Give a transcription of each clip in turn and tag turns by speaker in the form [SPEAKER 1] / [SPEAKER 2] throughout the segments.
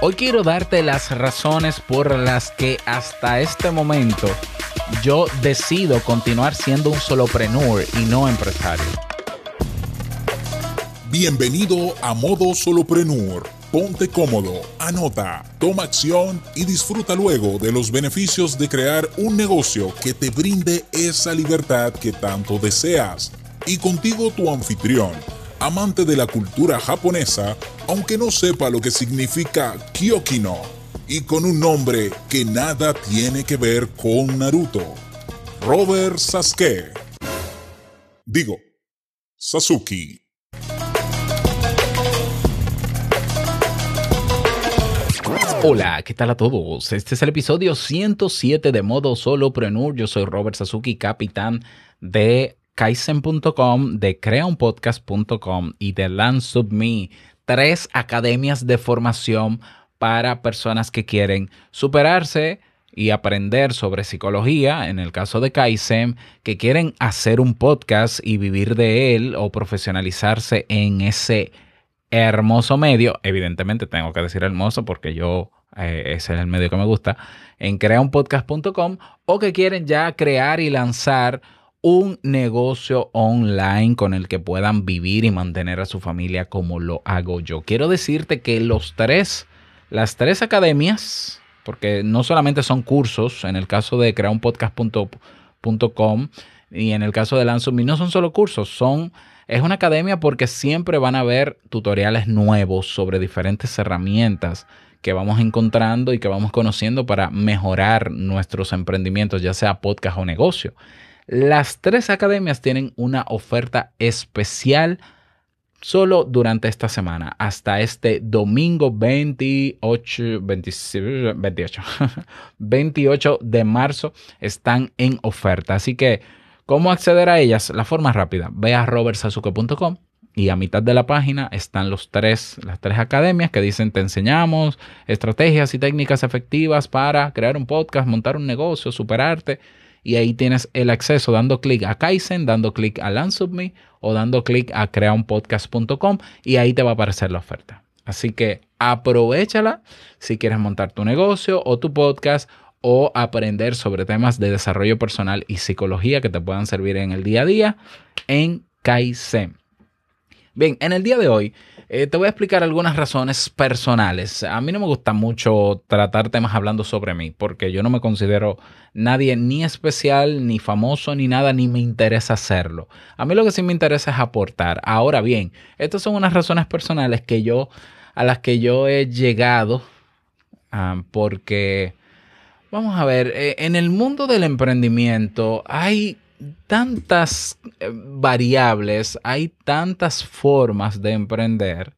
[SPEAKER 1] Hoy quiero darte las razones por las que hasta este momento yo decido continuar siendo un solopreneur y no empresario.
[SPEAKER 2] Bienvenido a Modo Solopreneur. Ponte cómodo, anota, toma acción y disfruta luego de los beneficios de crear un negocio que te brinde esa libertad que tanto deseas. Y contigo tu anfitrión, amante de la cultura japonesa, aunque no sepa lo que significa Kyokino, y con un nombre que nada tiene que ver con Naruto. Robert Sasuke. Digo, Sasuke.
[SPEAKER 1] Hola, ¿qué tal a todos? Este es el episodio 107 de Modo Solopreneur. Yo soy Robert Sasuki, capitán de Kaizen.com, de creaunpodcast.com y de LandSubMe, tres academias de formación para personas que quieren superarse y aprender sobre psicología, en el caso de Kaizen, que quieren hacer un podcast y vivir de él o profesionalizarse en ese hermoso medio, evidentemente tengo que decir hermoso porque yo eh, ese es el medio que me gusta, en creaunpodcast.com o que quieren ya crear y lanzar un negocio online con el que puedan vivir y mantener a su familia como lo hago yo. Quiero decirte que los tres, las tres academias, porque no solamente son cursos, en el caso de creaunpodcast.com y en el caso de Lanzumi, no son solo cursos, son es una academia porque siempre van a haber tutoriales nuevos sobre diferentes herramientas que vamos encontrando y que vamos conociendo para mejorar nuestros emprendimientos, ya sea podcast o negocio. Las tres academias tienen una oferta especial solo durante esta semana, hasta este domingo 28, 28, 28 de marzo están en oferta. Así que, ¿cómo acceder a ellas? La forma rápida, ve a robertsazuke.com y a mitad de la página están los tres, las tres academias que dicen te enseñamos estrategias y técnicas efectivas para crear un podcast, montar un negocio, superarte y ahí tienes el acceso dando clic a Kaizen, dando clic a LandSubMe o dando clic a creaunpodcast.com y ahí te va a aparecer la oferta. Así que aprovechala si quieres montar tu negocio o tu podcast o aprender sobre temas de desarrollo personal y psicología que te puedan servir en el día a día en Kaizen. Bien, en el día de hoy eh, te voy a explicar algunas razones personales. A mí no me gusta mucho tratar temas hablando sobre mí, porque yo no me considero nadie ni especial, ni famoso, ni nada, ni me interesa hacerlo. A mí lo que sí me interesa es aportar. Ahora bien, estas son unas razones personales que yo, a las que yo he llegado, ah, porque, vamos a ver, eh, en el mundo del emprendimiento hay tantas eh, variables, hay tantas formas de emprender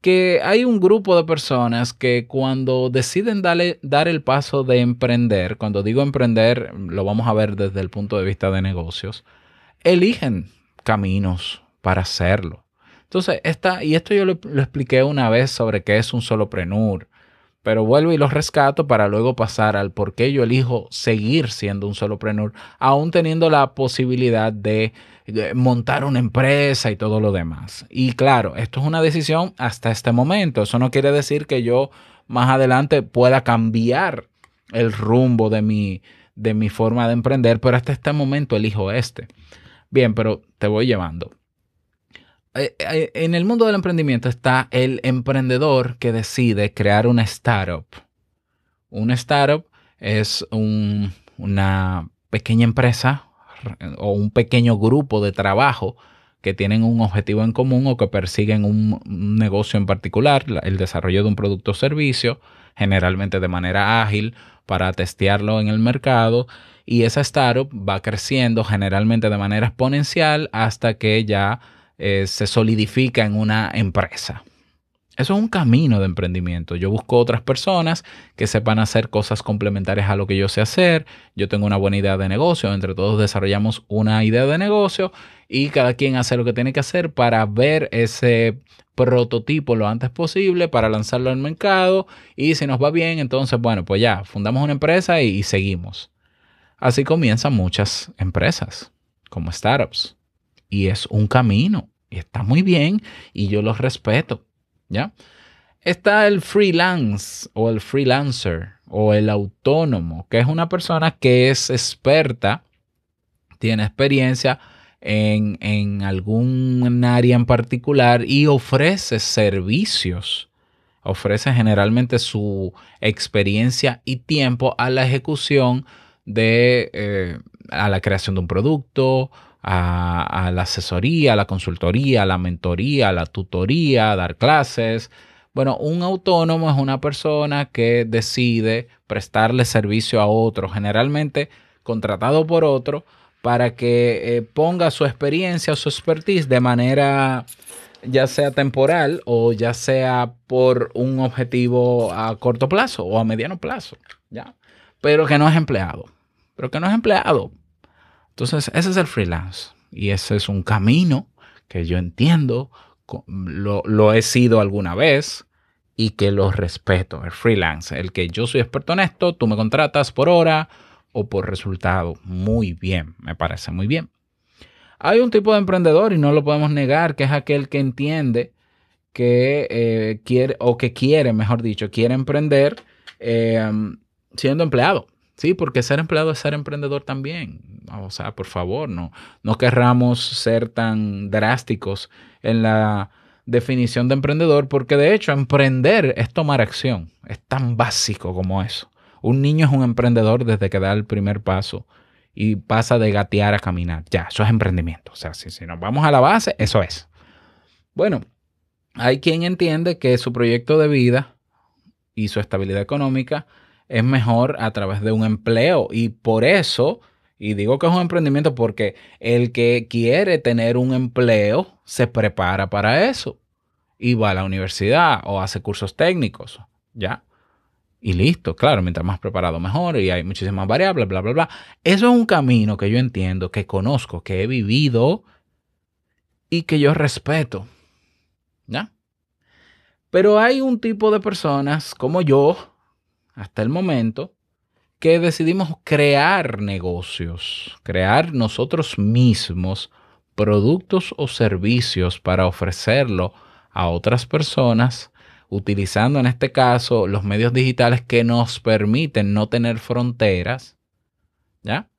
[SPEAKER 1] que hay un grupo de personas que cuando deciden dar el paso de emprender, cuando digo emprender, lo vamos a ver desde el punto de vista de negocios, eligen caminos para hacerlo. Entonces, esta, y esto yo lo, lo expliqué una vez sobre qué es un solopreneur, pero vuelvo y los rescato para luego pasar al por qué yo elijo seguir siendo un solopreneur, aún teniendo la posibilidad de, montar una empresa y todo lo demás. Y claro, esto es una decisión hasta este momento. Eso no quiere decir que yo más adelante pueda cambiar el rumbo de mi, de mi forma de emprender, pero hasta este momento elijo este. Bien, pero te voy llevando. Eh, eh, en el mundo del emprendimiento está el emprendedor que decide crear una startup. Una startup es una pequeña empresa o un pequeño grupo de trabajo que tienen un objetivo en común o que persiguen un, negocio en particular, el desarrollo de un producto o servicio, generalmente de manera ágil para testearlo en el mercado. Y esa startup va creciendo generalmente de manera exponencial hasta que ya eh, se solidifica en una empresa. Eso es un camino de emprendimiento. Yo busco otras personas que sepan hacer cosas complementarias a lo que yo sé hacer. Yo tengo una buena idea de negocio. Entre todos desarrollamos una idea de negocio y cada quien hace lo que tiene que hacer para ver ese prototipo lo antes posible, para lanzarlo al mercado. Y si nos va bien, entonces, bueno, pues ya, fundamos una empresa y seguimos. Así comienzan muchas empresas como startups y es un camino y está muy bien y yo los respeto. ¿Ya? Está el freelance o el freelancer o el autónomo, que es una persona que es experta, tiene experiencia en, en algún área en particular y ofrece servicios. Ofrece generalmente su experiencia y tiempo a la ejecución de eh, a la creación de un producto, a, la asesoría, a la consultoría, a la mentoría, a la tutoría, a dar clases, bueno, un autónomo es una persona que decide prestarle servicio a otro, generalmente contratado por otro, para que eh, ponga su experiencia o su expertise de manera ya sea temporal o ya sea por un objetivo a corto plazo o a mediano plazo, ¿ya? Pero que no es empleado, pero que no es empleado. Entonces, ese es el freelance y ese es un camino que yo entiendo, lo, lo he sido alguna vez, y que los respeto, el freelance, el que yo soy experto en esto, tú me contratas por hora o por resultado. Muy bien, me parece muy bien. Hay un tipo de emprendedor y no lo podemos negar, que es aquel que entiende que eh, quiere, o que quiere, mejor dicho, quiere emprender eh, siendo empleado. Sí, porque ser empleado es ser emprendedor también. O sea, por favor, no, no querramos ser tan drásticos en la definición de emprendedor, porque de hecho emprender es tomar acción. Es tan básico como eso. Un niño es un emprendedor desde que da el primer paso y pasa de gatear a caminar. Ya, eso es emprendimiento. O sea, si, si nos vamos a la base, eso es. Bueno, hay quien entiende que su proyecto de vida y su estabilidad económica es mejor a través de un empleo y por eso y digo que es un emprendimiento porque el que quiere tener un empleo se prepara para eso y va a la universidad o hace cursos técnicos, ¿ya? Y listo, claro, mientras más preparado mejor y hay muchísimas variables, bla, bla, bla. Eso es un camino que yo entiendo, que conozco, que he vivido y que yo respeto, ¿ya? Pero hay un tipo de personas como yo, hasta el momento, que decidimos crear negocios, crear nosotros mismos productos o servicios para ofrecerlo a otras personas, utilizando en este caso los medios digitales que nos permiten no tener fronteras, ¿ya?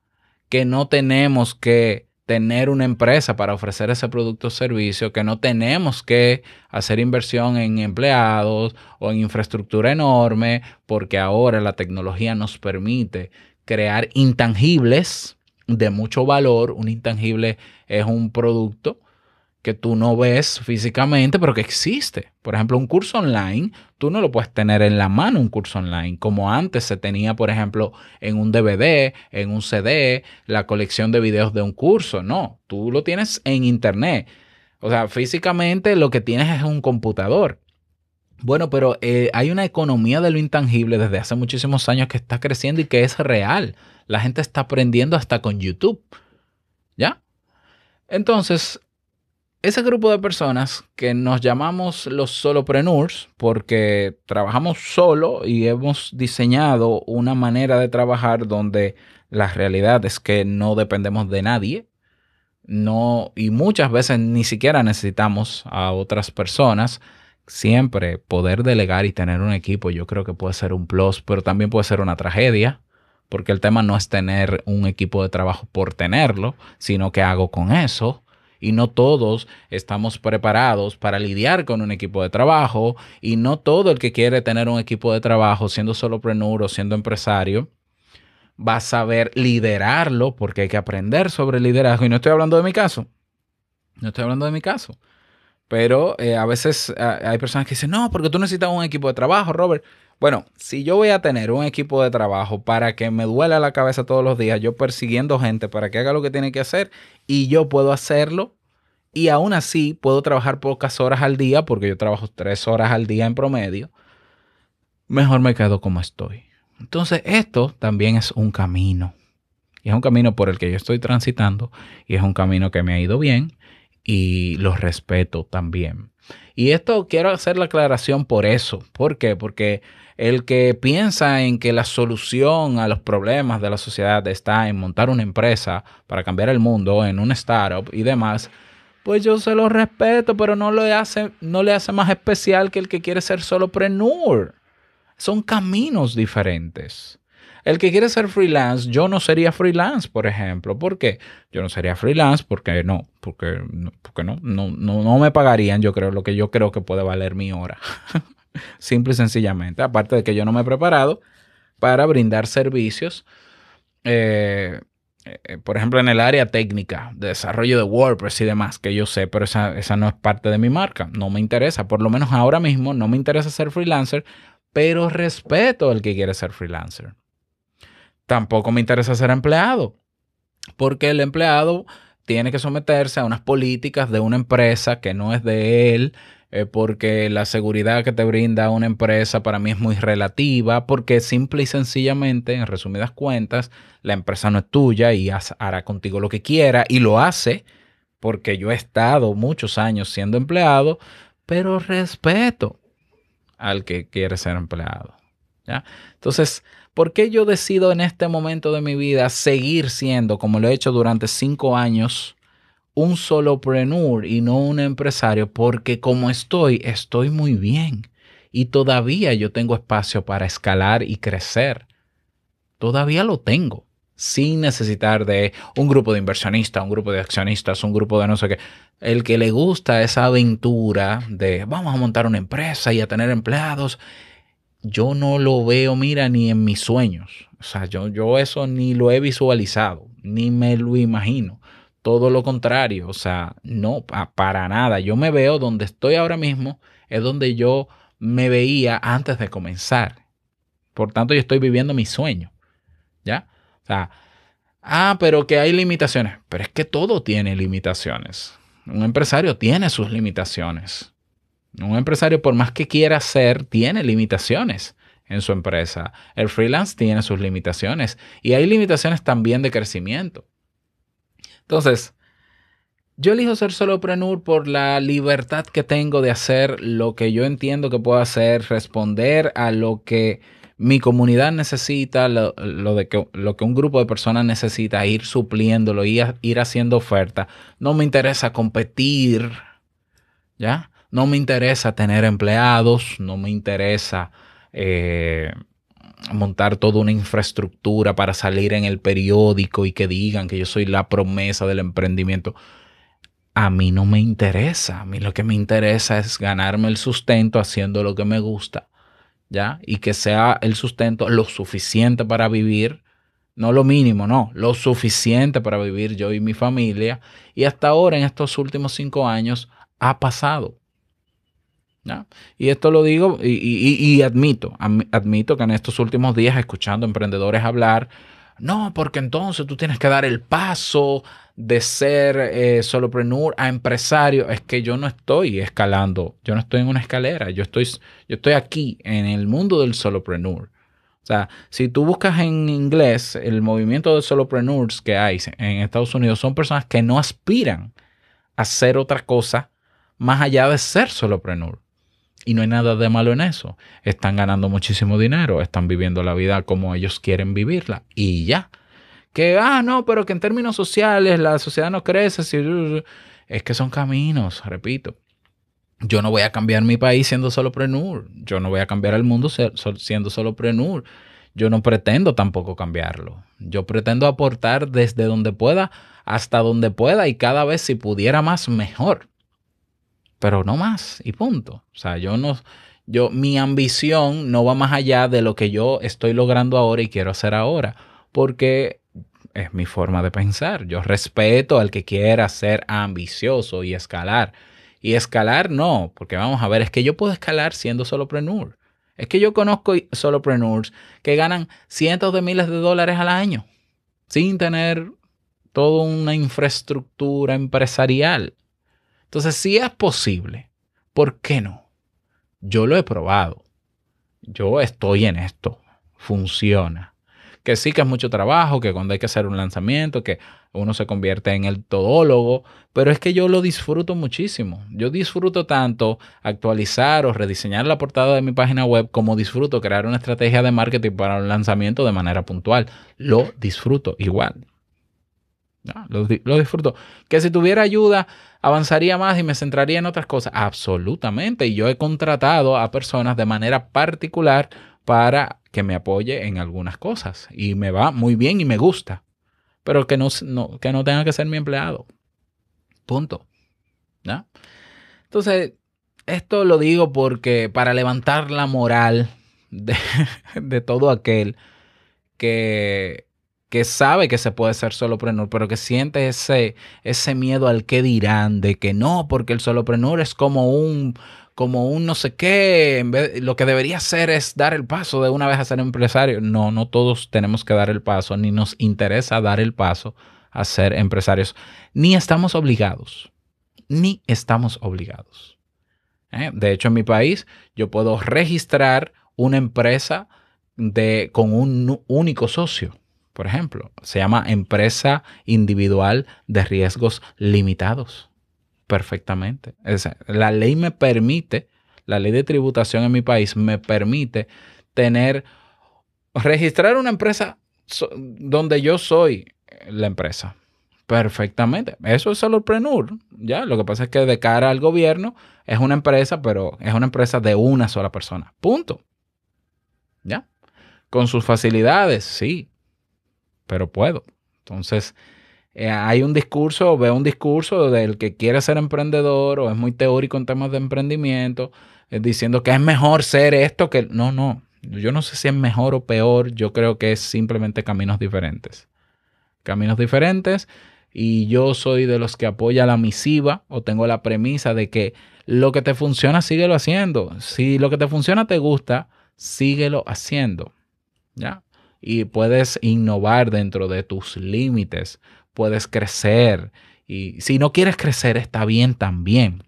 [SPEAKER 1] Que no tenemos que tener una empresa para ofrecer ese producto o servicio, que no tenemos que hacer inversión en empleados o en infraestructura enorme, porque ahora la tecnología nos permite crear intangibles de mucho valor. Un intangible es un producto que tú no ves físicamente, pero que existe. Por ejemplo, un curso online, tú no lo puedes tener en la mano, un curso online, como antes se tenía, por ejemplo, en un DVD, en un CD, la colección de videos de un curso. No, tú lo tienes en Internet. O sea, físicamente lo que tienes es un computador. Bueno, pero eh, hay una economía de lo intangible desde hace muchísimos años que está creciendo y que es real. La gente está aprendiendo hasta con YouTube. ¿Ya? Entonces, ese grupo de personas que nos llamamos los solopreneurs porque trabajamos solo y hemos diseñado una manera de trabajar donde la realidad es que no dependemos de nadie. No, y muchas veces ni siquiera necesitamos a otras personas. Siempre poder delegar y tener un equipo, yo creo que puede ser un plus, pero también puede ser una tragedia, porque el tema no es tener un equipo de trabajo por tenerlo, sino que hago con eso y no todos estamos preparados para lidiar con un equipo de trabajo y no todo el que quiere tener un equipo de trabajo siendo solopreneur o siendo empresario va a saber liderarlo porque hay que aprender sobre liderazgo y no estoy hablando de mi caso. No estoy hablando de mi caso. Pero eh, a veces hay personas que dicen, no, porque tú necesitas un equipo de trabajo, Robert. Bueno, si yo voy a tener un equipo de trabajo para que me duela la cabeza todos los días, yo persiguiendo gente para que haga lo que tiene que hacer y yo puedo hacerlo y aún así puedo trabajar pocas horas al día porque yo trabajo tres horas al día en promedio, mejor me quedo como estoy. Entonces esto también es un camino. Y es un camino por el que yo estoy transitando y es un camino que me ha ido bien y lo respeto también. Y esto quiero hacer la aclaración por eso. ¿Por qué? Porque el que piensa en que la solución a los problemas de la sociedad está en montar una empresa para cambiar el mundo, en un startup y demás, pues yo se lo respeto, pero no le hace, no le hace más especial que el que quiere ser solopreneur. Son caminos diferentes. El que quiere ser freelance, yo no sería freelance, por ejemplo. ¿Por qué? Yo no sería freelance porque no, porque, porque no, no, no, no me pagarían, yo creo, lo que yo creo que puede valer mi hora. Simple y sencillamente. Aparte de que yo no me he preparado para brindar servicios. Eh, eh, por ejemplo, en el área técnica, de desarrollo de WordPress y demás, que yo sé, pero esa, esa no es parte de mi marca, no me interesa, por lo menos ahora mismo no me interesa ser freelancer, pero respeto al que quiere ser freelancer. Tampoco me interesa ser empleado, porque el empleado tiene que someterse a unas políticas de una empresa que no es de él, eh, porque la seguridad que te brinda una empresa para mí es muy relativa, porque simple y sencillamente, en resumidas cuentas, la empresa no es tuya y hará contigo lo que quiera y lo hace porque yo he estado muchos años siendo empleado, pero respeto al que quiere ser empleado. ¿ya? Entonces, ¿por qué yo decido en este momento de mi vida seguir siendo, como lo he hecho durante cinco años, un solopreneur y no un empresario porque como estoy, estoy muy bien y todavía yo tengo espacio para escalar y crecer. Todavía lo tengo sin necesitar de un grupo de inversionistas, un grupo de accionistas, un grupo de no sé qué. El que le gusta esa aventura de vamos a montar una empresa y a tener empleados, yo no lo veo, mira, ni en mis sueños. O sea, yo, yo eso ni lo he visualizado, ni me lo imagino todo lo contrario, o sea, no, para nada. Yo me veo donde estoy ahora mismo, es donde yo me veía antes de comenzar. Por tanto, yo estoy viviendo mi sueño. ¿Ya? O sea, ah, pero que hay limitaciones. Pero es que todo tiene limitaciones. Un empresario tiene sus limitaciones. Un empresario, por más que quiera ser, tiene limitaciones en su empresa. El freelance tiene sus limitaciones. Y hay limitaciones también de crecimiento. Entonces, yo elijo ser solopreneur por la libertad que tengo de hacer lo que yo entiendo que puedo hacer, responder a lo que mi comunidad necesita, lo, de que, lo que un grupo de personas necesita, ir supliéndolo, ir, ir haciendo oferta. No me interesa competir, ¿ya? No me interesa tener empleados, no me interesa eh, montar toda una infraestructura para salir en el periódico y que digan que yo soy la promesa del emprendimiento. A mí no me interesa. A mí lo que me interesa es ganarme el sustento haciendo lo que me gusta, ¿ya? Y que sea el sustento lo suficiente para vivir. No lo mínimo, no, lo suficiente para vivir yo y mi familia. Y hasta ahora, en estos últimos cinco años, ha pasado. Y esto lo digo y, admito, admito que en estos últimos días escuchando emprendedores hablar, no, porque entonces tú tienes que dar el paso de ser eh, solopreneur a empresario. Es que yo no estoy escalando, yo no estoy en una escalera, yo estoy, yo estoy aquí en el mundo del solopreneur. O sea, si tú buscas en inglés el movimiento de solopreneurs que hay en Estados Unidos, son personas que no aspiran a hacer otra cosa más allá de ser solopreneur. Y no hay nada de malo en eso. Están ganando muchísimo dinero, están viviendo la vida como ellos quieren vivirla y ya. Que, ah, no, pero que en términos sociales la sociedad no crece. Es que son caminos, repito. Yo no voy a cambiar mi país siendo solo prenur. Yo no voy a cambiar el mundo siendo solo prenur. Yo no pretendo tampoco cambiarlo. Yo pretendo aportar desde donde pueda hasta donde pueda y cada vez si pudiera más, mejor pero no más y punto. O sea, yo no, yo, mi ambición no va más allá de lo que yo estoy logrando ahora y quiero hacer ahora, porque es mi forma de pensar. Yo respeto al que quiera ser ambicioso y escalar. Y escalar no, porque vamos a ver, es que yo puedo escalar siendo solopreneur. Es que yo conozco solopreneurs que ganan cientos de miles de dólares al año sin tener toda una infraestructura empresarial. Entonces, si es posible, ¿por qué no? Yo lo he probado. Yo estoy en esto. Funciona. Que sí que es mucho trabajo, que cuando hay que hacer un lanzamiento, que uno se convierte en el todólogo, pero es que yo lo disfruto muchísimo. Yo disfruto tanto actualizar o rediseñar la portada de mi página web como disfruto crear una estrategia de marketing para un lanzamiento de manera puntual. Lo disfruto igual. Lo, lo, disfruto. Que si tuviera ayuda, avanzaría más y me centraría en otras cosas. Absolutamente. Y yo he contratado a personas de manera particular para que me apoye en algunas cosas. Y me va muy bien y me gusta. Pero que no, que no tenga que ser mi empleado. Punto. ¿Ya? Entonces, esto lo digo porque para levantar la moral de todo aquel que que sabe que se puede ser soloprenur, pero que siente ese, ese miedo al que dirán, de que no, porque el soloprenur es como un, como un no sé qué, en vez, lo que debería hacer es dar el paso de una vez a ser empresario. No, no todos tenemos que dar el paso, ni nos interesa dar el paso a ser empresarios, ni estamos obligados, ni estamos obligados. ¿Eh? De hecho, en mi país yo puedo registrar una empresa de, con un único socio por ejemplo. Se llama empresa individual de riesgos limitados. Perfectamente. la ley me permite, la ley de tributación en mi país me permite tener, registrar una empresa donde yo soy la empresa. Perfectamente. Eso es solo prenur. Ya, lo que pasa es que de cara al gobierno es una empresa, pero es una empresa de una sola persona. Punto. ¿Ya? Con sus facilidades, sí pero puedo. Entonces, eh, hay un discurso, veo un discurso del que quiere ser emprendedor o es muy teórico en temas de emprendimiento, eh, diciendo que es mejor ser esto que... No, no, yo no sé si es mejor o peor, yo creo que es simplemente caminos diferentes. Caminos diferentes y yo soy de los que apoya la misiva o tengo la premisa de que lo que te funciona, síguelo haciendo. Si lo que te funciona te gusta, síguelo haciendo. ¿Ya? Y puedes innovar dentro de tus límites, puedes crecer y si no quieres crecer está bien también.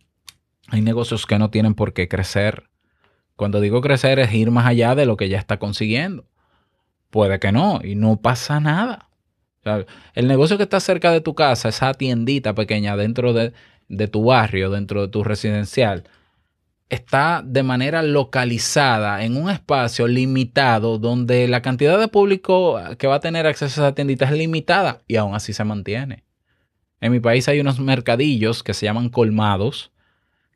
[SPEAKER 1] Hay negocios que no tienen por qué crecer. Cuando digo crecer es ir más allá de lo que ya está consiguiendo. Puede que no y no pasa nada. el negocio que está cerca de tu casa, esa tiendita pequeña dentro de, de tu barrio, dentro de tu residencial, está de manera localizada en un espacio limitado donde la cantidad de público que va a tener acceso a esa tiendita es limitada y aún así se mantiene. En mi país hay unos mercadillos que se llaman colmados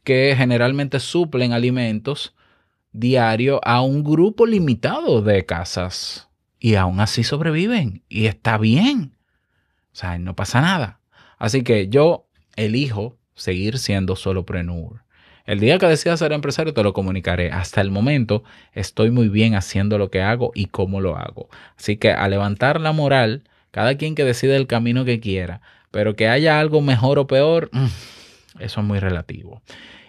[SPEAKER 1] que generalmente suplen alimentos diario a un grupo limitado de casas y aún así sobreviven y está bien. O sea, no pasa nada. Así que yo elijo seguir siendo solopreneur el día que decida ser empresario te lo comunicaré. Hasta el momento estoy muy bien haciendo lo que hago y cómo lo hago. Así que a levantar la moral, cada quien que decide el camino que quiera, pero que haya algo mejor o peor, mm, eso es muy relativo.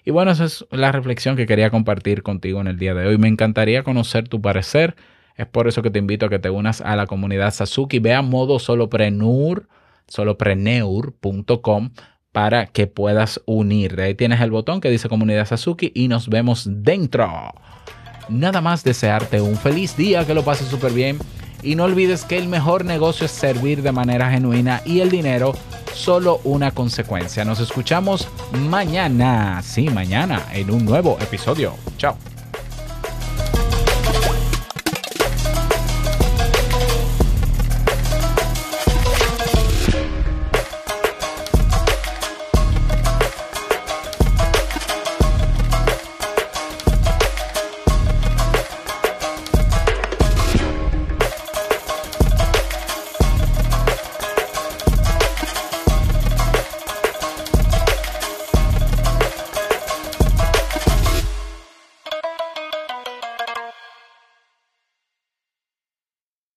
[SPEAKER 1] Y bueno, esa es la reflexión que quería compartir contigo en el día de hoy. Me encantaría conocer tu parecer. Es por eso que te invito a que te unas a la comunidad Sasuki. Ve a modo solopreneur, solopreneur.com para que puedas unir. ahí tienes el botón que dice Comunidad Sasuki y nos vemos dentro. Nada más desearte un feliz día, que lo pases súper bien. Y no olvides que el mejor negocio es servir de manera genuina y el dinero solo una consecuencia. Nos escuchamos mañana, sí, mañana, en un nuevo episodio. Chao.